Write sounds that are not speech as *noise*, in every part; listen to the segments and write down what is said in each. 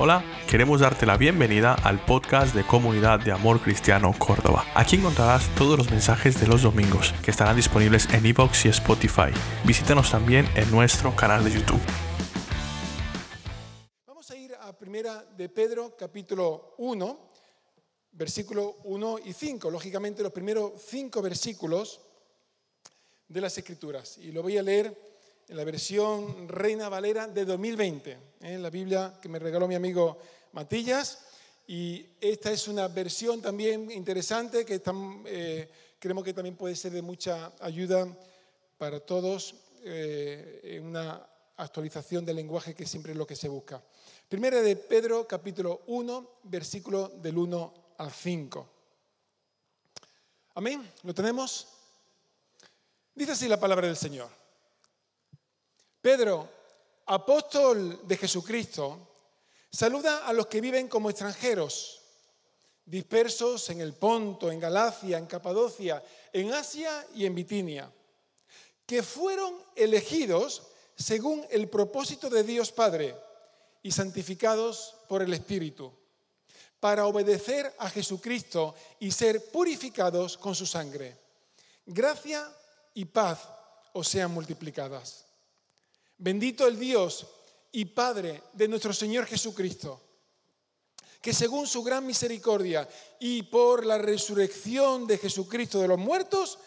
Hola, queremos darte la bienvenida al podcast de Comunidad de Amor Cristiano Córdoba. Aquí encontrarás todos los mensajes de los domingos que estarán disponibles en iVoox y Spotify. Visítanos también en nuestro canal de YouTube. Vamos a ir a Primera de Pedro, capítulo 1, versículo 1 y 5. Lógicamente, los primeros cinco versículos de las Escrituras. Y lo voy a leer en la versión Reina Valera de 2020, en ¿eh? la Biblia que me regaló mi amigo Matillas. Y esta es una versión también interesante que eh, creemos que también puede ser de mucha ayuda para todos eh, una actualización del lenguaje que siempre es lo que se busca. Primera de Pedro, capítulo 1, versículo del 1 al 5. Amén. ¿Lo tenemos? Dice así la palabra del Señor. Pedro, apóstol de Jesucristo, saluda a los que viven como extranjeros, dispersos en el Ponto, en Galacia, en Capadocia, en Asia y en Bitinia, que fueron elegidos según el propósito de Dios Padre y santificados por el Espíritu, para obedecer a Jesucristo y ser purificados con su sangre. Gracia y paz os sean multiplicadas. Bendito el Dios y Padre de nuestro Señor Jesucristo, que según su gran misericordia y por la resurrección de Jesucristo de los muertos,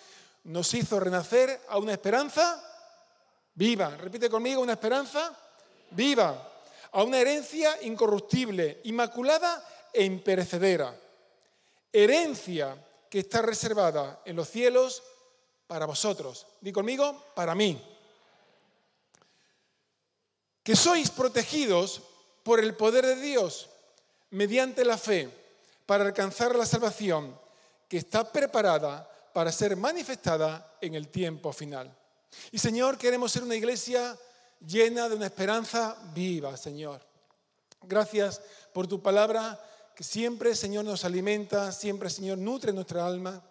nos hizo renacer a una esperanza viva. Repite conmigo, una esperanza viva, a una herencia incorruptible, inmaculada e imperecedera. Herencia que está reservada en los cielos para vosotros. Di conmigo, para mí que sois protegidos por el poder de Dios mediante la fe para alcanzar la salvación que está preparada para ser manifestada en el tiempo final. Y Señor, queremos ser una iglesia llena de una esperanza viva, Señor. Gracias por tu palabra que siempre, Señor, nos alimenta, siempre, Señor, nutre nuestra alma,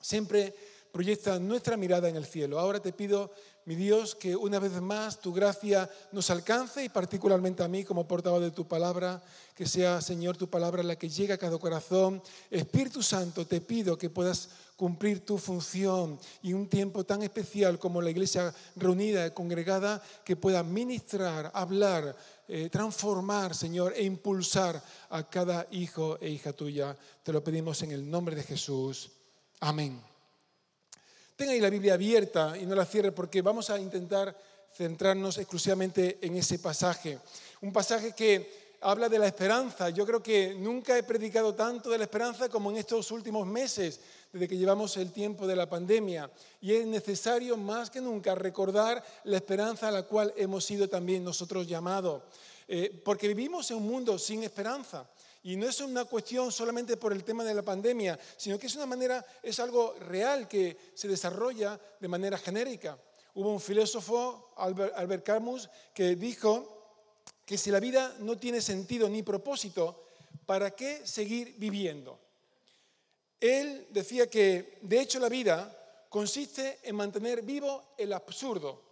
siempre proyecta nuestra mirada en el cielo. Ahora te pido mi Dios, que una vez más tu gracia nos alcance y particularmente a mí como portavoz de tu palabra, que sea, Señor, tu palabra la que llegue a cada corazón. Espíritu Santo, te pido que puedas cumplir tu función y un tiempo tan especial como la iglesia reunida, y congregada, que pueda ministrar, hablar, eh, transformar, Señor, e impulsar a cada hijo e hija tuya. Te lo pedimos en el nombre de Jesús. Amén. Tenga ahí la Biblia abierta y no la cierre porque vamos a intentar centrarnos exclusivamente en ese pasaje. Un pasaje que habla de la esperanza. Yo creo que nunca he predicado tanto de la esperanza como en estos últimos meses, desde que llevamos el tiempo de la pandemia. Y es necesario más que nunca recordar la esperanza a la cual hemos sido también nosotros llamados. Eh, porque vivimos en un mundo sin esperanza. Y no es una cuestión solamente por el tema de la pandemia, sino que es una manera, es algo real que se desarrolla de manera genérica. Hubo un filósofo, Albert Camus, que dijo que si la vida no tiene sentido ni propósito, ¿para qué seguir viviendo? Él decía que, de hecho, la vida consiste en mantener vivo el absurdo.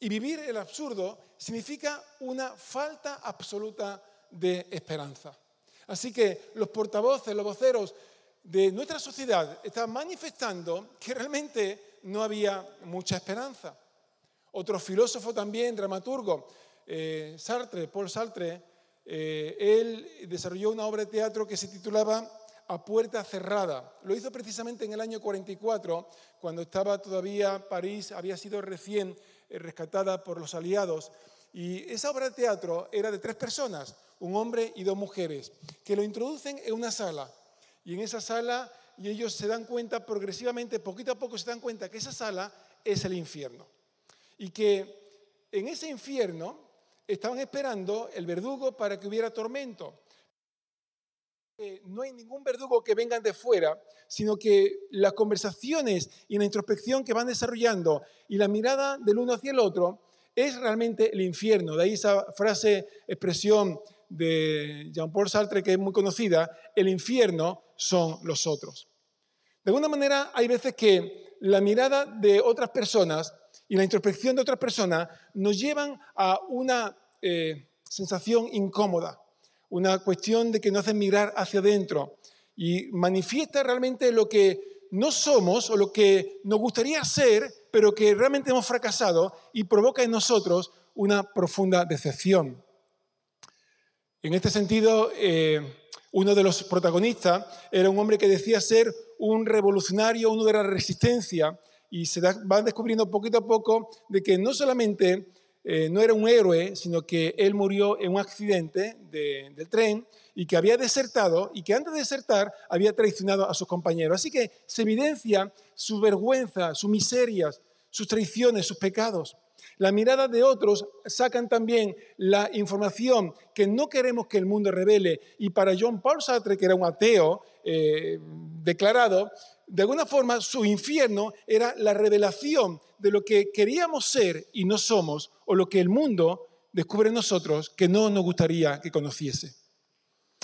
Y vivir el absurdo significa una falta absoluta de esperanza. Así que los portavoces, los voceros de nuestra sociedad están manifestando que realmente no había mucha esperanza. Otro filósofo también, dramaturgo, eh, Sartre, Paul Sartre, eh, él desarrolló una obra de teatro que se titulaba A puerta cerrada. Lo hizo precisamente en el año 44, cuando estaba todavía París, había sido recién eh, rescatada por los aliados. Y esa obra de teatro era de tres personas un hombre y dos mujeres, que lo introducen en una sala. Y en esa sala, y ellos se dan cuenta progresivamente, poquito a poco se dan cuenta que esa sala es el infierno. Y que en ese infierno estaban esperando el verdugo para que hubiera tormento. no hay ningún verdugo que vengan de fuera, sino que las conversaciones y la introspección que van desarrollando y la mirada del uno hacia el otro es realmente el infierno. De ahí esa frase, expresión de Jean-Paul Sartre, que es muy conocida, el infierno son los otros. De alguna manera, hay veces que la mirada de otras personas y la introspección de otras personas nos llevan a una eh, sensación incómoda, una cuestión de que nos hace mirar hacia adentro y manifiesta realmente lo que no somos o lo que nos gustaría ser, pero que realmente hemos fracasado y provoca en nosotros una profunda decepción. En este sentido, eh, uno de los protagonistas era un hombre que decía ser un revolucionario, uno de la resistencia, y se va descubriendo poquito a poco de que no solamente eh, no era un héroe, sino que él murió en un accidente del tren y que había desertado y que antes de desertar había traicionado a sus compañeros. Así que se evidencia su vergüenza, sus miserias, sus traiciones, sus pecados. La mirada de otros sacan también la información que no queremos que el mundo revele. Y para John Paul Sartre, que era un ateo eh, declarado, de alguna forma su infierno era la revelación de lo que queríamos ser y no somos, o lo que el mundo descubre en nosotros que no nos gustaría que conociese.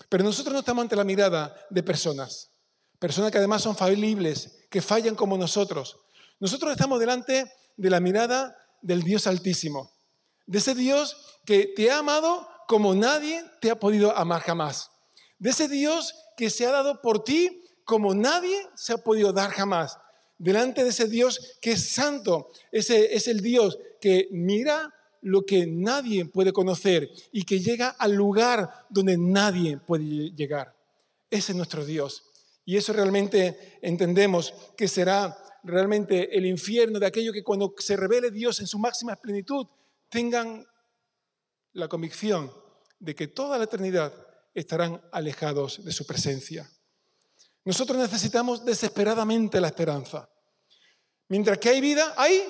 Pero nosotros no estamos ante la mirada de personas, personas que además son falibles, que fallan como nosotros. Nosotros estamos delante de la mirada del Dios Altísimo, de ese Dios que te ha amado como nadie te ha podido amar jamás, de ese Dios que se ha dado por ti como nadie se ha podido dar jamás, delante de ese Dios que es santo, ese es el Dios que mira lo que nadie puede conocer y que llega al lugar donde nadie puede llegar. Ese es nuestro Dios. Y eso realmente entendemos que será realmente el infierno de aquello que cuando se revele Dios en su máxima plenitud, tengan la convicción de que toda la eternidad estarán alejados de su presencia. Nosotros necesitamos desesperadamente la esperanza. Mientras que hay vida, hay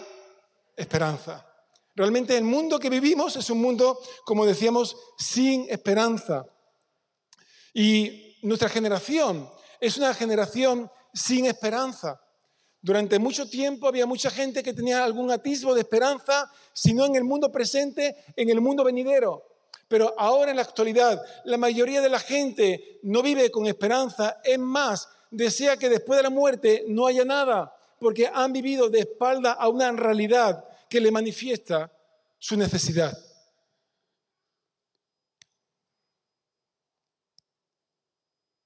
esperanza. Realmente el mundo que vivimos es un mundo, como decíamos, sin esperanza. Y nuestra generación es una generación sin esperanza. Durante mucho tiempo había mucha gente que tenía algún atisbo de esperanza, si no en el mundo presente, en el mundo venidero. Pero ahora en la actualidad, la mayoría de la gente no vive con esperanza. Es más, desea que después de la muerte no haya nada, porque han vivido de espalda a una realidad que le manifiesta su necesidad.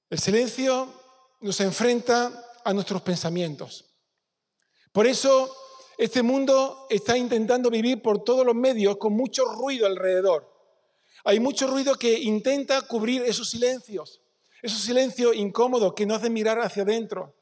El silencio nos enfrenta a nuestros pensamientos. Por eso este mundo está intentando vivir por todos los medios con mucho ruido alrededor. Hay mucho ruido que intenta cubrir esos silencios, esos silencios incómodos que nos hacen mirar hacia adentro.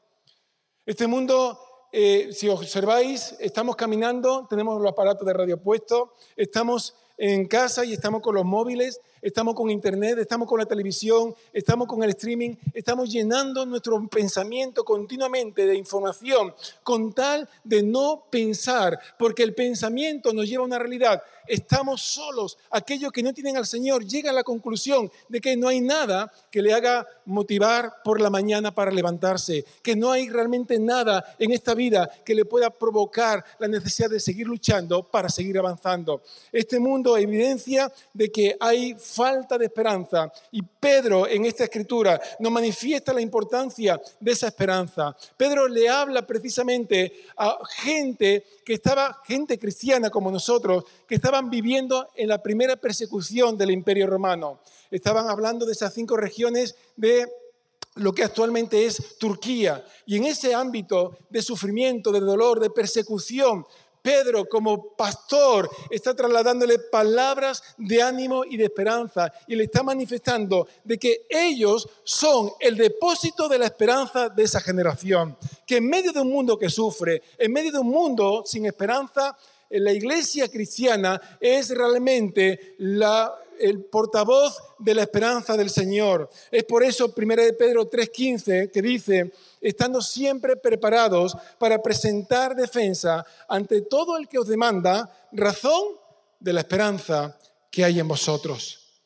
Este mundo, eh, si observáis, estamos caminando, tenemos los aparatos de radio puestos, estamos en casa y estamos con los móviles estamos con Internet, estamos con la televisión, estamos con el streaming, estamos llenando nuestro pensamiento continuamente de información con tal de no pensar, porque el pensamiento nos lleva a una realidad. Estamos solos. Aquellos que no tienen al Señor llegan a la conclusión de que no hay nada que le haga motivar por la mañana para levantarse, que no hay realmente nada en esta vida que le pueda provocar la necesidad de seguir luchando para seguir avanzando. Este mundo evidencia de que hay falta de esperanza. Y Pedro en esta escritura nos manifiesta la importancia de esa esperanza. Pedro le habla precisamente a gente que estaba, gente cristiana como nosotros, que estaban viviendo en la primera persecución del imperio romano. Estaban hablando de esas cinco regiones de lo que actualmente es Turquía. Y en ese ámbito de sufrimiento, de dolor, de persecución, Pedro como pastor está trasladándole palabras de ánimo y de esperanza y le está manifestando de que ellos son el depósito de la esperanza de esa generación. Que en medio de un mundo que sufre, en medio de un mundo sin esperanza, la iglesia cristiana es realmente la, el portavoz de la esperanza del Señor. Es por eso 1 Pedro 3:15 que dice, estando siempre preparados para presentar defensa ante todo el que os demanda razón de la esperanza que hay en vosotros.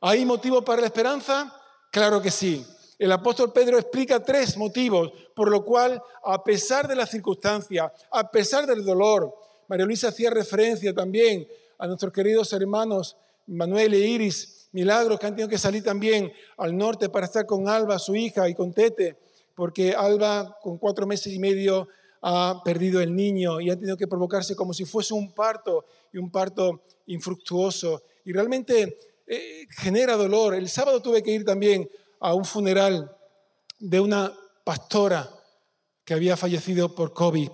¿Hay motivo para la esperanza? Claro que sí. El apóstol Pedro explica tres motivos por lo cual, a pesar de la circunstancia, a pesar del dolor, María Luisa hacía referencia también a nuestros queridos hermanos Manuel e Iris, milagros que han tenido que salir también al norte para estar con Alba, su hija, y con Tete, porque Alba con cuatro meses y medio ha perdido el niño y ha tenido que provocarse como si fuese un parto y un parto infructuoso. Y realmente eh, genera dolor. El sábado tuve que ir también a un funeral de una pastora que había fallecido por COVID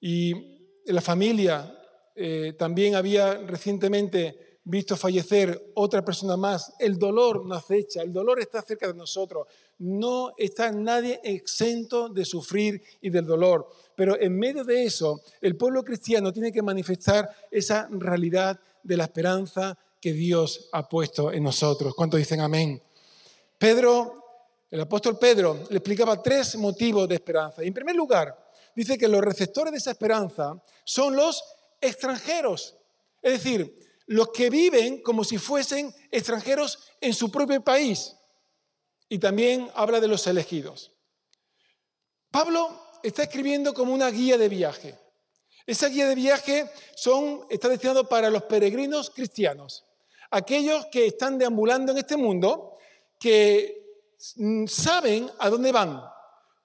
y la familia eh, también había recientemente visto fallecer otra persona más. El dolor nos acecha, el dolor está cerca de nosotros. No está nadie exento de sufrir y del dolor. Pero en medio de eso, el pueblo cristiano tiene que manifestar esa realidad de la esperanza que Dios ha puesto en nosotros. ¿Cuántos dicen amén? Pedro, el apóstol Pedro, le explicaba tres motivos de esperanza. en primer lugar, dice que los receptores de esa esperanza son los extranjeros. Es decir, los que viven como si fuesen extranjeros en su propio país. Y también habla de los elegidos. Pablo está escribiendo como una guía de viaje. Esa guía de viaje está destinado para los peregrinos cristianos, aquellos que están deambulando en este mundo, que saben a dónde van,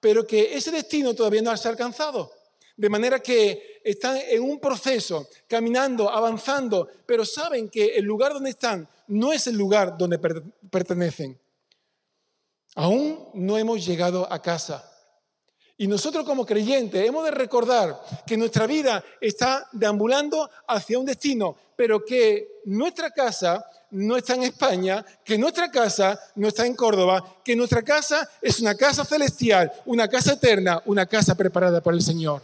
pero que ese destino todavía no se ha alcanzado. De manera que están en un proceso, caminando, avanzando, pero saben que el lugar donde están no es el lugar donde pertenecen. Aún no hemos llegado a casa. Y nosotros como creyentes hemos de recordar que nuestra vida está deambulando hacia un destino, pero que nuestra casa no está en España, que nuestra casa no está en Córdoba, que nuestra casa es una casa celestial, una casa eterna, una casa preparada por el Señor.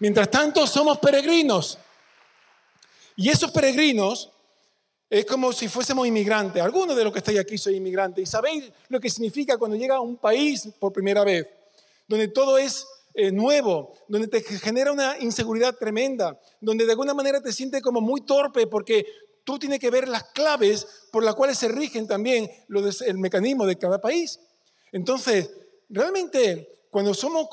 Mientras tanto, somos peregrinos. Y esos peregrinos es como si fuésemos inmigrantes. Algunos de los que estáis aquí sois inmigrantes. ¿Y sabéis lo que significa cuando llega a un país por primera vez? Donde todo es eh, nuevo, donde te genera una inseguridad tremenda, donde de alguna manera te sientes como muy torpe porque tú tienes que ver las claves por las cuales se rigen también el mecanismo de cada país. Entonces, realmente cuando, somos,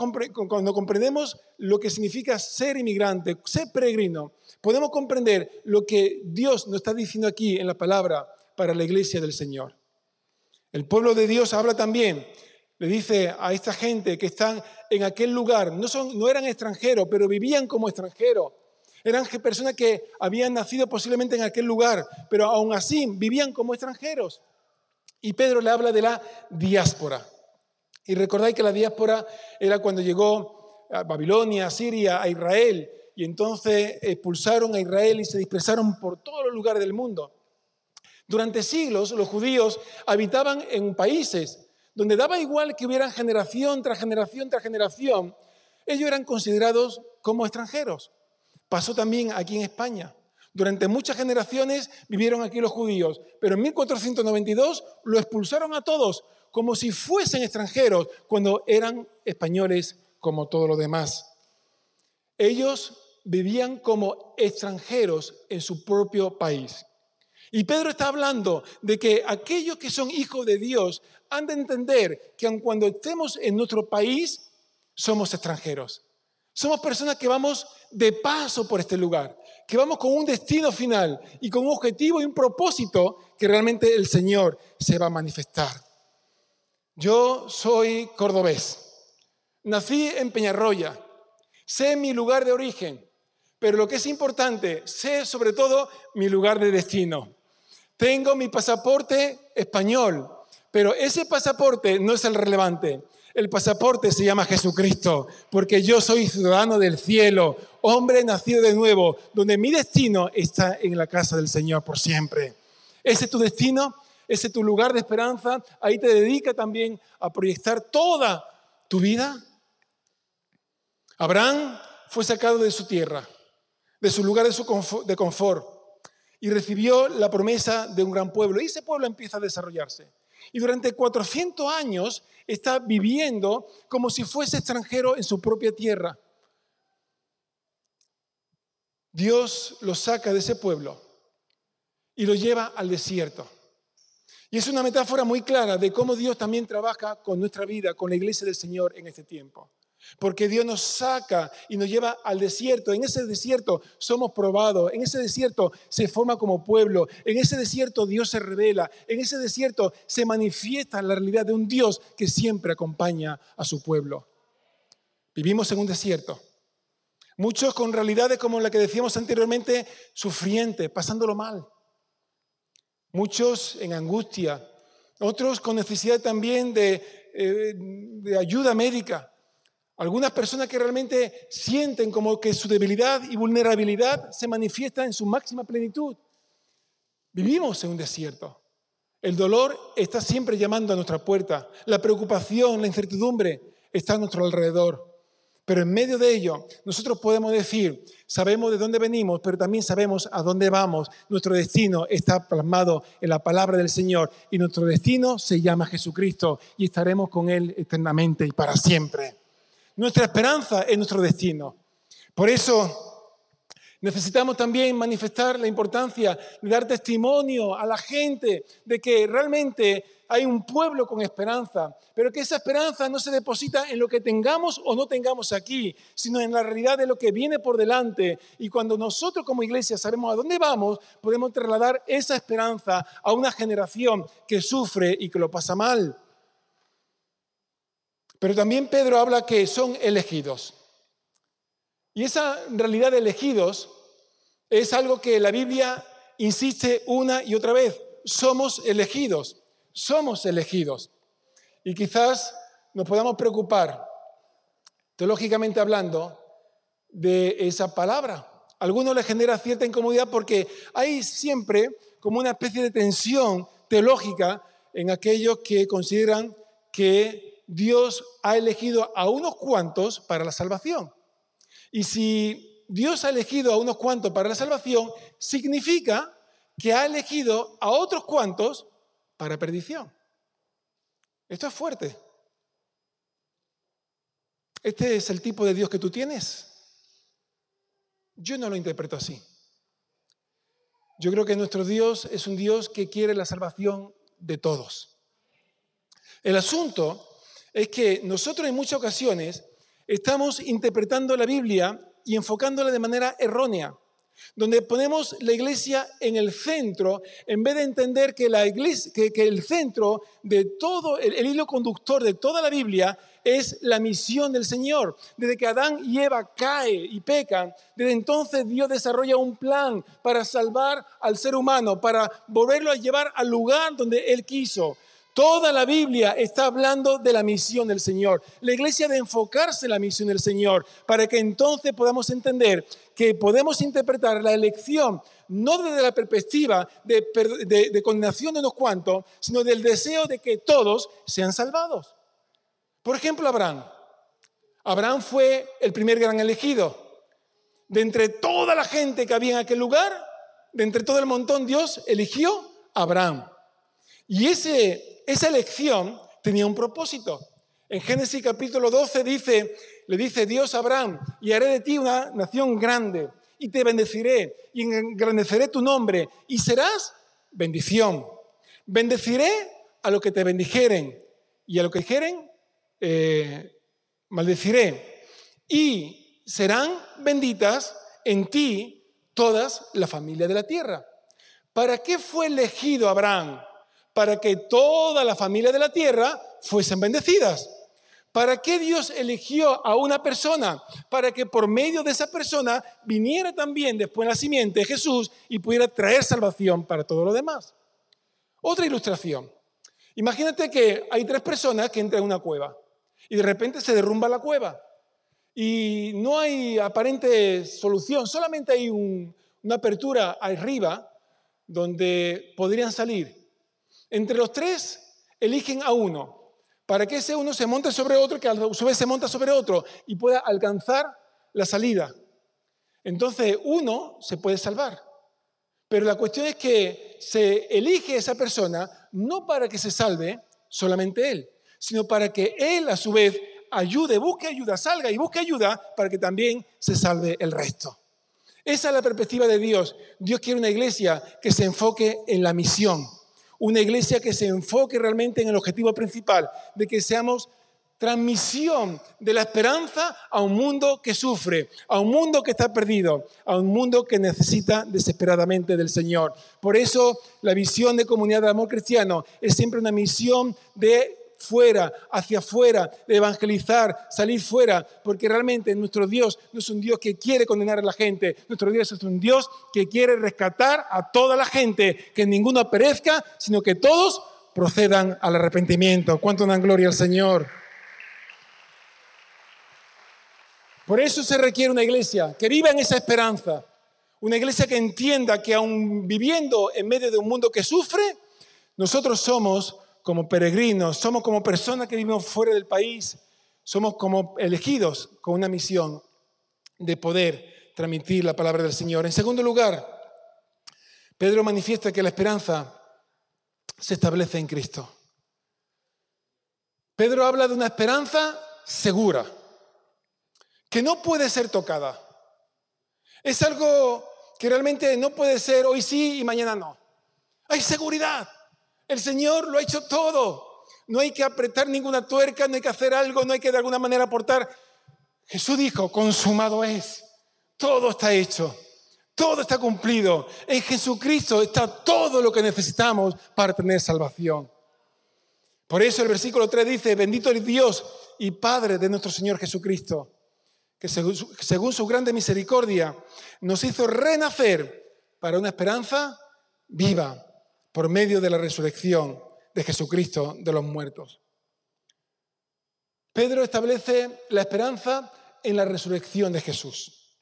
cuando comprendemos lo que significa ser inmigrante, ser peregrino, podemos comprender lo que Dios nos está diciendo aquí en la palabra para la iglesia del Señor. El pueblo de Dios habla también, le dice a esta gente que están en aquel lugar, no, son, no eran extranjeros, pero vivían como extranjeros. Eran personas que habían nacido posiblemente en aquel lugar, pero aún así vivían como extranjeros. Y Pedro le habla de la diáspora. Y recordáis que la diáspora era cuando llegó a Babilonia, a Siria, a Israel, y entonces expulsaron a Israel y se dispersaron por todos los lugares del mundo. Durante siglos los judíos habitaban en países donde daba igual que hubieran generación tras generación tras generación, ellos eran considerados como extranjeros. Pasó también aquí en España. Durante muchas generaciones vivieron aquí los judíos, pero en 1492 lo expulsaron a todos como si fuesen extranjeros cuando eran españoles como todos los demás. Ellos vivían como extranjeros en su propio país. Y Pedro está hablando de que aquellos que son hijos de Dios han de entender que aun cuando estemos en nuestro país, somos extranjeros. Somos personas que vamos de paso por este lugar, que vamos con un destino final y con un objetivo y un propósito que realmente el Señor se va a manifestar. Yo soy cordobés. Nací en Peñarroya. Sé mi lugar de origen, pero lo que es importante, sé sobre todo mi lugar de destino. Tengo mi pasaporte español, pero ese pasaporte no es el relevante. El pasaporte se llama Jesucristo, porque yo soy ciudadano del cielo, hombre nacido de nuevo, donde mi destino está en la casa del Señor por siempre. ¿Ese es tu destino? Ese es tu lugar de esperanza, ahí te dedica también a proyectar toda tu vida. Abraham fue sacado de su tierra, de su lugar de, confort, y recibió la promesa de un gran pueblo. Y ese pueblo empieza a desarrollarse. Y durante 400 años está viviendo como si fuese extranjero en su propia tierra. Dios lo saca de ese pueblo y lo lleva al desierto. Y es una metáfora muy clara de cómo Dios también trabaja con nuestra vida, con la iglesia del Señor en este tiempo. Porque Dios nos saca y nos lleva al desierto. En ese desierto somos probados. En ese desierto se forma como pueblo. En ese desierto Dios se revela. En ese desierto se manifiesta la realidad de un Dios que siempre acompaña a su pueblo. Vivimos en un desierto. Muchos con realidades como la que decíamos anteriormente, sufrientes, pasándolo mal. Muchos en angustia, otros con necesidad también de, eh, de ayuda médica. Algunas personas que realmente sienten como que su debilidad y vulnerabilidad se manifiesta en su máxima plenitud. Vivimos en un desierto. El dolor está siempre llamando a nuestra puerta. La preocupación, la incertidumbre está a nuestro alrededor. Pero en medio de ello, nosotros podemos decir, sabemos de dónde venimos, pero también sabemos a dónde vamos. Nuestro destino está plasmado en la palabra del Señor y nuestro destino se llama Jesucristo y estaremos con Él eternamente y para siempre. Nuestra esperanza es nuestro destino. Por eso necesitamos también manifestar la importancia de dar testimonio a la gente de que realmente hay un pueblo con esperanza, pero que esa esperanza no se deposita en lo que tengamos o no tengamos aquí, sino en la realidad de lo que viene por delante. Y cuando nosotros como iglesia sabemos a dónde vamos, podemos trasladar esa esperanza a una generación que sufre y que lo pasa mal. Pero también Pedro habla que son elegidos. Y esa realidad de elegidos es algo que la Biblia insiste una y otra vez. Somos elegidos, somos elegidos. Y quizás nos podamos preocupar, teológicamente hablando, de esa palabra. A algunos les genera cierta incomodidad porque hay siempre como una especie de tensión teológica en aquellos que consideran que Dios ha elegido a unos cuantos para la salvación. Y si Dios ha elegido a unos cuantos para la salvación, significa que ha elegido a otros cuantos para perdición. Esto es fuerte. ¿Este es el tipo de Dios que tú tienes? Yo no lo interpreto así. Yo creo que nuestro Dios es un Dios que quiere la salvación de todos. El asunto es que nosotros en muchas ocasiones estamos interpretando la Biblia y enfocándola de manera errónea, donde ponemos la iglesia en el centro, en vez de entender que, la iglesia, que, el centro de todo, el, el hilo conductor de toda la Biblia es la misión del Señor. Desde que Adán y Eva caen y pecan, desde entonces Dios desarrolla un plan para salvar al ser humano, para volverlo a llevar al lugar donde Él quiso. Toda la Biblia está hablando de la misión del Señor. La iglesia de enfocarse en la misión del Señor para que entonces podamos entender que podemos interpretar la elección no desde la perspectiva de, condenación de unos cuantos, sino del deseo de que todos sean salvados. Por ejemplo, Abraham. Abraham fue el primer gran elegido. De entre toda la gente que había en aquel lugar, de entre todo el montón, Dios eligió a Abraham. Y ese esa elección tenía un propósito. En Génesis capítulo 12 dice, le dice Dios a Abraham, y haré de ti una nación grande, y te bendeciré, y engrandeceré tu nombre, y serás bendición. Bendeciré a lo que te bendijeren, y a lo que dijeren, eh, maldeciré. Y serán benditas en ti todas la familia de la tierra. ¿Para qué fue elegido Abraham? Para que toda la familia de la tierra fuesen bendecidas. ¿Para qué Dios eligió a una persona? Para que por medio de esa persona viniera también después la simiente Jesús y pudiera traer salvación para todo lo demás. Otra ilustración. Imagínate que hay tres personas que entran en una cueva y de repente se derrumba la cueva y no hay aparente solución, solamente hay una apertura arriba donde podrían salir. Entre los tres eligen a uno, para que ese uno se monte sobre otro, que a su vez se monta sobre otro y pueda alcanzar la salida. Entonces uno se puede salvar. Pero la cuestión es que se elige esa persona no para que se salve solamente él, sino para que él a su vez ayude, busque ayuda, salga y busque ayuda para que también se salve el resto. Esa es la perspectiva de Dios. Dios quiere una iglesia que se enfoque en la misión una iglesia que se enfoque realmente en el objetivo principal, de que seamos transmisión de la esperanza a un mundo que sufre, a un mundo que está perdido, a un mundo que necesita desesperadamente del Señor. Por eso la visión de comunidad de amor cristiano es siempre una misión de fuera, hacia afuera, evangelizar, salir fuera, porque realmente nuestro Dios no es un Dios que quiere condenar a la gente, nuestro Dios es un Dios que quiere rescatar a toda la gente, que ninguno perezca, sino que todos procedan al arrepentimiento. ¿Cuánto dan gloria al Señor? Por eso se requiere una iglesia que viva en esa esperanza, una iglesia que entienda que aun viviendo en medio de un mundo que sufre, nosotros somos como peregrinos, somos como personas que vivimos fuera del país, somos como elegidos con una misión de poder transmitir la palabra del Señor. En segundo lugar, Pedro manifiesta que la esperanza se establece en Cristo. Pedro habla de una esperanza segura, que no puede ser tocada. Es algo que realmente no puede ser hoy sí y mañana no. Hay seguridad. El Señor lo ha hecho todo. No hay que apretar ninguna tuerca, no hay que hacer algo, no hay que de alguna manera aportar. Jesús dijo, consumado es. Todo está hecho. Todo está cumplido. En Jesucristo está todo lo que necesitamos para tener salvación. Por eso el versículo 3 dice, bendito es Dios y Padre de nuestro Señor Jesucristo, que según su grande misericordia nos hizo renacer para una esperanza viva por medio de la resurrección de Jesucristo de los muertos. Pedro establece la esperanza en la resurrección de Jesús.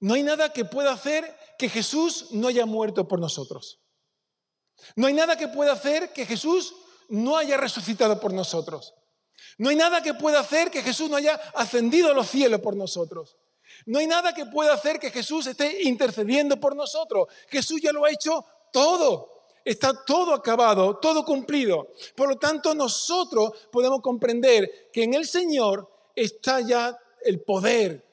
No hay nada que pueda hacer que Jesús no haya muerto por nosotros. No hay nada que pueda hacer que Jesús no haya resucitado por nosotros. No hay nada que pueda hacer que Jesús no haya ascendido a los cielos por nosotros. No hay nada que pueda hacer que Jesús esté intercediendo por nosotros. Jesús ya lo ha hecho todo. Está todo acabado, todo cumplido. Por lo tanto, nosotros podemos comprender que en el Señor está ya el poder,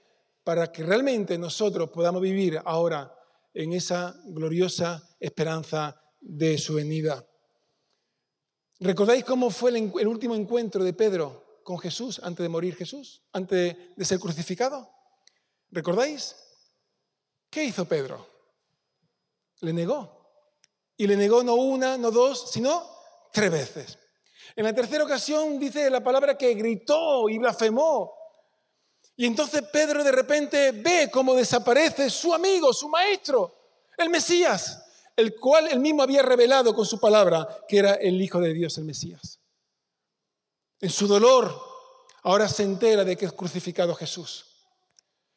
para que realmente nosotros podamos vivir ahora en esa gloriosa esperanza de su venida. ¿Recordáis cómo fue el, último encuentro de Pedro con Jesús antes de morir Jesús, antes de ser crucificado? ¿Recordáis? ¿Qué hizo Pedro? Le negó. Y le negó no una, no dos, sino tres veces. En la tercera ocasión dice la palabra que gritó y blasfemó y entonces Pedro de repente ve cómo desaparece su amigo, su maestro, el Mesías, el cual él mismo había revelado con su palabra que era el Hijo de Dios, el Mesías. En su dolor, ahora se entera de que es crucificado Jesús.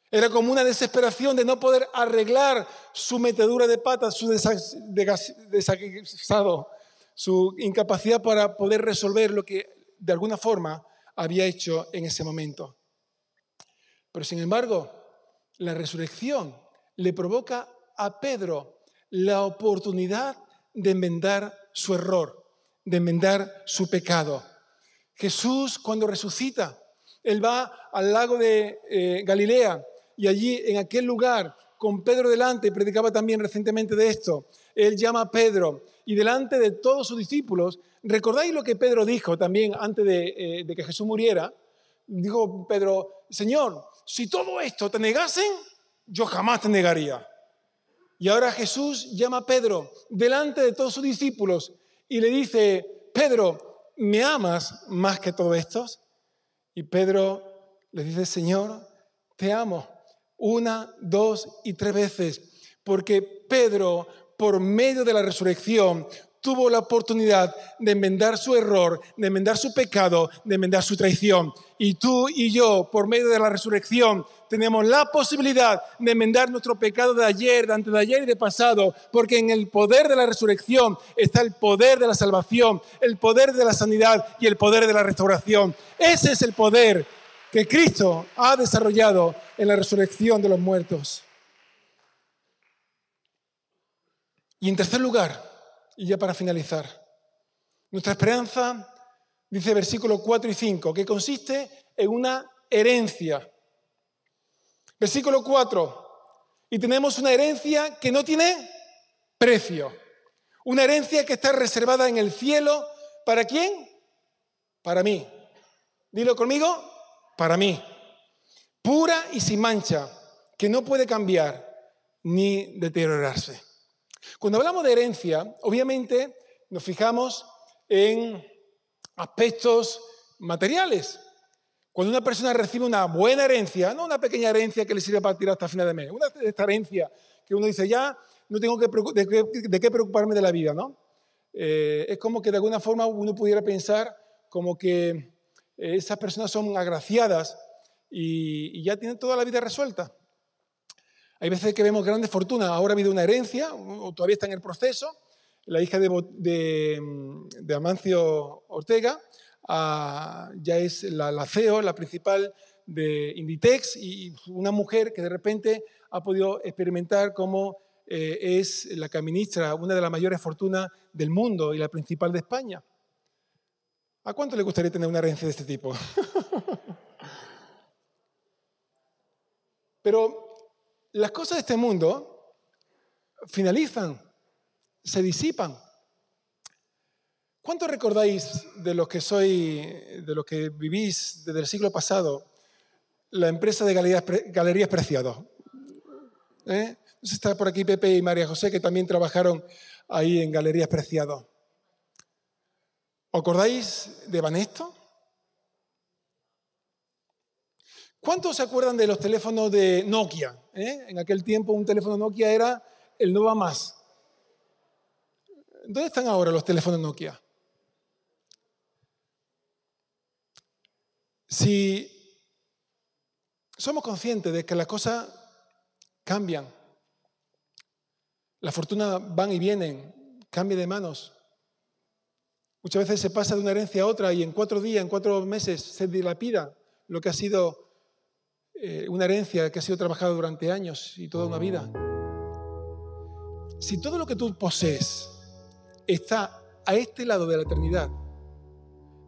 Era como una desesperación de no poder arreglar su metedura de patas, su desagüesado, su incapacidad para poder resolver lo que de alguna forma había hecho en ese momento. Pero sin embargo, la resurrección le provoca a Pedro la oportunidad de enmendar su error, de enmendar su pecado. Jesús cuando resucita, él va al lago de eh, Galilea y allí en aquel lugar, con Pedro delante, predicaba también recientemente de esto, él llama a Pedro y delante de todos sus discípulos, ¿recordáis lo que Pedro dijo también antes de, eh, de que Jesús muriera? Dijo Pedro, Señor, si todo esto te negasen, yo jamás te negaría. Y ahora Jesús llama a Pedro delante de todos sus discípulos y le dice, Pedro, ¿me amas más que todos estos? Y Pedro le dice, Señor, te amo una, dos y tres veces, porque Pedro, por medio de la resurrección, tuvo la oportunidad de enmendar su error, de enmendar su pecado, de enmendar su traición. Y tú y yo, por medio de la resurrección, tenemos la posibilidad de enmendar nuestro pecado de ayer, de antes de ayer y de pasado, porque en el poder de la resurrección está el poder de la salvación, el poder de la sanidad y el poder de la restauración. Ese es el poder que Cristo ha desarrollado en la resurrección de los muertos. Y en tercer lugar, y ya para finalizar, nuestra esperanza, dice versículos 4 y 5, que consiste en una herencia. Versículo 4, y tenemos una herencia que no tiene precio. Una herencia que está reservada en el cielo. ¿Para quién? Para mí. Dilo conmigo, para mí. Pura y sin mancha, que no puede cambiar ni deteriorarse. Cuando hablamos de herencia, obviamente nos fijamos en aspectos materiales. Cuando una persona recibe una buena herencia, no una pequeña herencia que le sirve para tirar hasta final de mes, una esta herencia que uno dice, ya no tengo que de, qué, preocuparme de la vida, ¿no? Eh, es como que de alguna forma uno pudiera pensar como que esas personas son agraciadas y, ya tienen toda la vida resuelta. Hay veces que vemos grandes fortunas, ahora ha habido una herencia, o todavía está en el proceso, la hija de, Amancio Ortega, ya es la, CEO, la principal de Inditex, y una mujer que de repente ha podido experimentar cómo eh, es la que administra una de las mayores fortunas del mundo y la principal de España. ¿A cuánto le gustaría tener una herencia de este tipo? *laughs* Pero las cosas de este mundo finalizan, se disipan. ¿Cuánto recordáis de los que soy, de los que vivís desde el siglo pasado, la empresa de Galerías, Galerías Preciados? ¿Eh? Está por aquí Pepe y María José, que también trabajaron ahí en Galerías Preciados. ¿Os acordáis de Banesto? ¿Cuántos se acuerdan de los teléfonos de Nokia? ¿Eh? En aquel tiempo un teléfono Nokia era el Nova Más. ¿Dónde están ahora los teléfonos Nokia? Si somos conscientes de que las cosas cambian, la fortuna van y vienen, cambia de manos. Muchas veces se pasa de una herencia a otra y en cuatro días, en cuatro meses se dilapida lo que ha sido eh, una herencia que ha sido trabajada durante años y toda una vida. Si todo lo que tú posees está a este lado de la eternidad,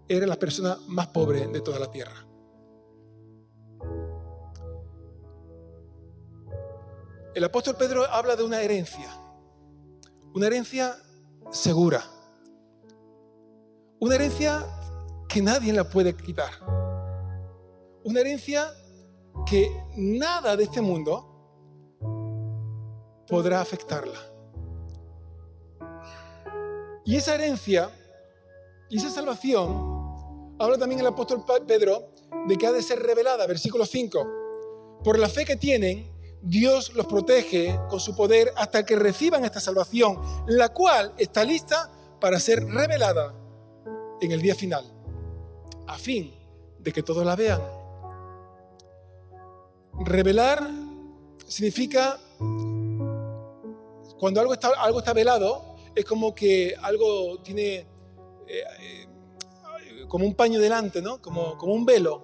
era la persona más pobre de toda la tierra. El apóstol Pedro habla de una herencia, una herencia segura, una herencia que nadie la puede quitar, una herencia que nada de este mundo podrá afectarla. Y esa herencia y esa salvación Habla también el apóstol Pedro de que ha de ser revelada, versículo 5. Por la fe que tienen, Dios los protege con su poder hasta que reciban esta salvación, la cual está lista para ser revelada en el día final, a fin de que todos la vean. Revelar significa, cuando algo está, algo está velado, es como que algo tiene... Eh, como un paño delante, ¿no? Como, como un velo.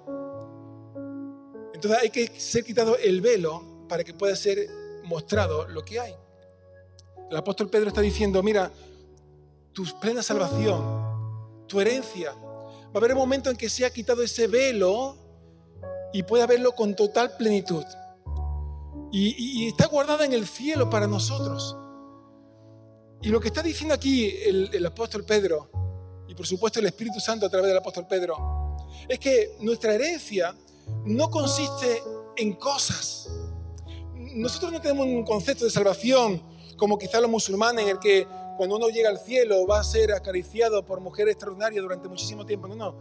Entonces hay que ser quitado el velo para que pueda ser mostrado lo que hay. El apóstol Pedro está diciendo, mira, tu plena salvación, tu herencia, va a haber un momento en que se ha quitado ese velo y pueda verlo con total plenitud. Y, está guardada en el cielo para nosotros. Y lo que está diciendo aquí el, el apóstol Pedro y por supuesto el Espíritu Santo a través del apóstol Pedro, es que nuestra herencia no consiste en cosas. Nosotros no tenemos un concepto de salvación como quizá los musulmanes en el que cuando uno llega al cielo va a ser acariciado por mujeres extraordinarias durante muchísimo tiempo. No, no.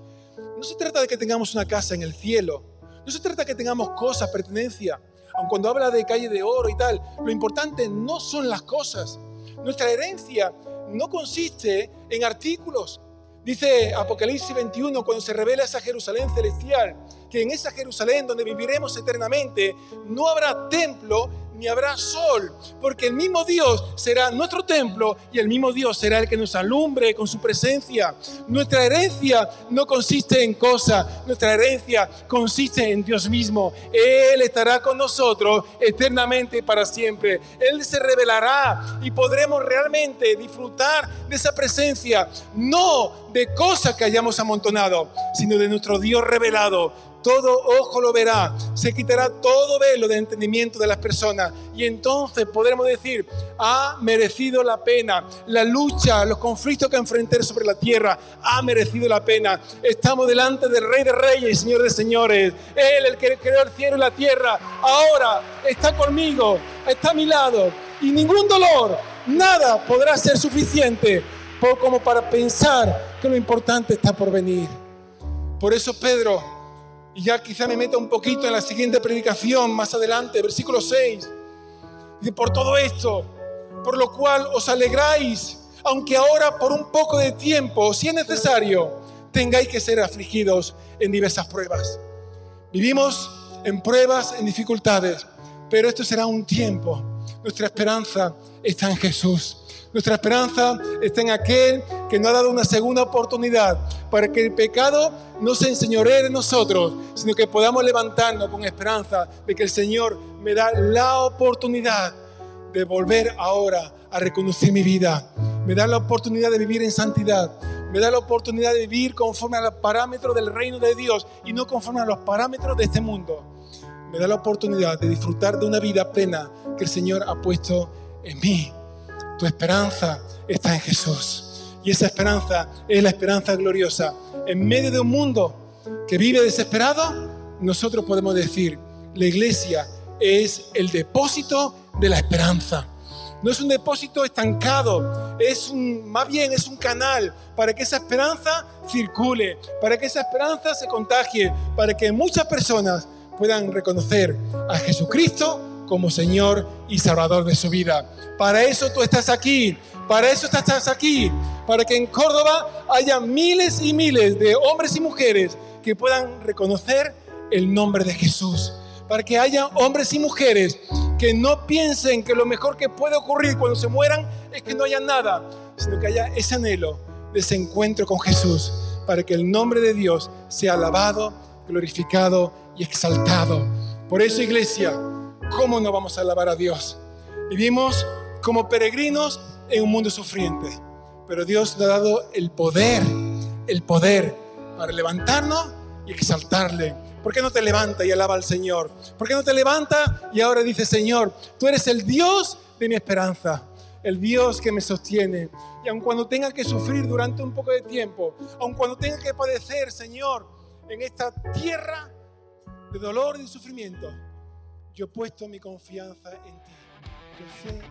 No se trata de que tengamos una casa en el cielo. No se trata de que tengamos cosas, pertenencia. Aun cuando habla de calle de oro y tal, lo importante no son las cosas. Nuestra herencia no consiste en artículos. Dice Apocalipsis 21, cuando se revela esa Jerusalén celestial, que en esa Jerusalén donde viviremos eternamente no habrá templo ni habrá sol, porque el mismo Dios será nuestro templo y el mismo Dios será el que nos alumbre con su presencia. Nuestra herencia no consiste en cosas, nuestra herencia consiste en Dios mismo. Él estará con nosotros eternamente para siempre. Él se revelará y podremos realmente disfrutar de esa presencia, no de cosas que hayamos amontonado, sino de nuestro Dios revelado todo ojo lo verá, se quitará todo velo de entendimiento de las personas. Y entonces podremos decir, ha merecido la pena, la lucha, los conflictos que enfrenté sobre la tierra, ha merecido la pena. Estamos delante del Rey de Reyes y Señor de Señores, Él el que creó el cielo y la tierra, ahora está conmigo, está a mi lado. Y ningún dolor, nada podrá ser suficiente como para pensar que lo importante está por venir. Por eso Pedro, y ya quizá me meta un poquito en la siguiente predicación más adelante, versículo 6, dice, por todo esto, por lo cual os alegráis, aunque ahora por un poco de tiempo, si es necesario, tengáis que ser afligidos en diversas pruebas. Vivimos en pruebas, en dificultades, pero esto será un tiempo. Nuestra esperanza está en Jesús. Nuestra esperanza está en aquel que nos ha dado una segunda oportunidad para que el pecado no se enseñoree de nosotros, sino que podamos levantarnos con esperanza de que el Señor me da la oportunidad de volver ahora a reconocer mi vida. Me da la oportunidad de vivir en santidad. Me da la oportunidad de vivir conforme a los parámetros del reino de Dios y no conforme a los parámetros de este mundo. Me da la oportunidad de disfrutar de una vida plena que el Señor ha puesto en mí. Tu esperanza está en Jesús. Y esa esperanza es la esperanza gloriosa. En medio de un mundo que vive desesperado, nosotros podemos decir, la iglesia es el depósito de la esperanza. No es un depósito estancado, es un, más bien es un canal para que esa esperanza circule, para que esa esperanza se contagie, para que muchas personas puedan reconocer a Jesucristo como Señor y Salvador de su vida. Para eso tú estás aquí, para eso estás aquí, para que en Córdoba haya miles y miles de hombres y mujeres que puedan reconocer el nombre de Jesús. Para que haya hombres y mujeres que no piensen que lo mejor que puede ocurrir cuando se mueran es que no haya nada, sino que haya ese anhelo de ese encuentro con Jesús, para que el nombre de Dios sea alabado, glorificado y exaltado. Por eso, iglesia, ¿cómo no vamos a alabar a Dios? Vivimos como peregrinos en un mundo sufriente, pero Dios nos ha dado el poder, el poder para levantarnos y exaltarle. ¿Por qué no te levanta y alaba al Señor? ¿Por qué no te levanta y ahora dice, Señor, tú eres el Dios de mi esperanza, el Dios que me sostiene? Y aun cuando tenga que sufrir durante un poco de tiempo, aun cuando tenga que padecer, Señor, en esta tierra de dolor y de sufrimiento, yo he puesto mi confianza en ti. Yo sé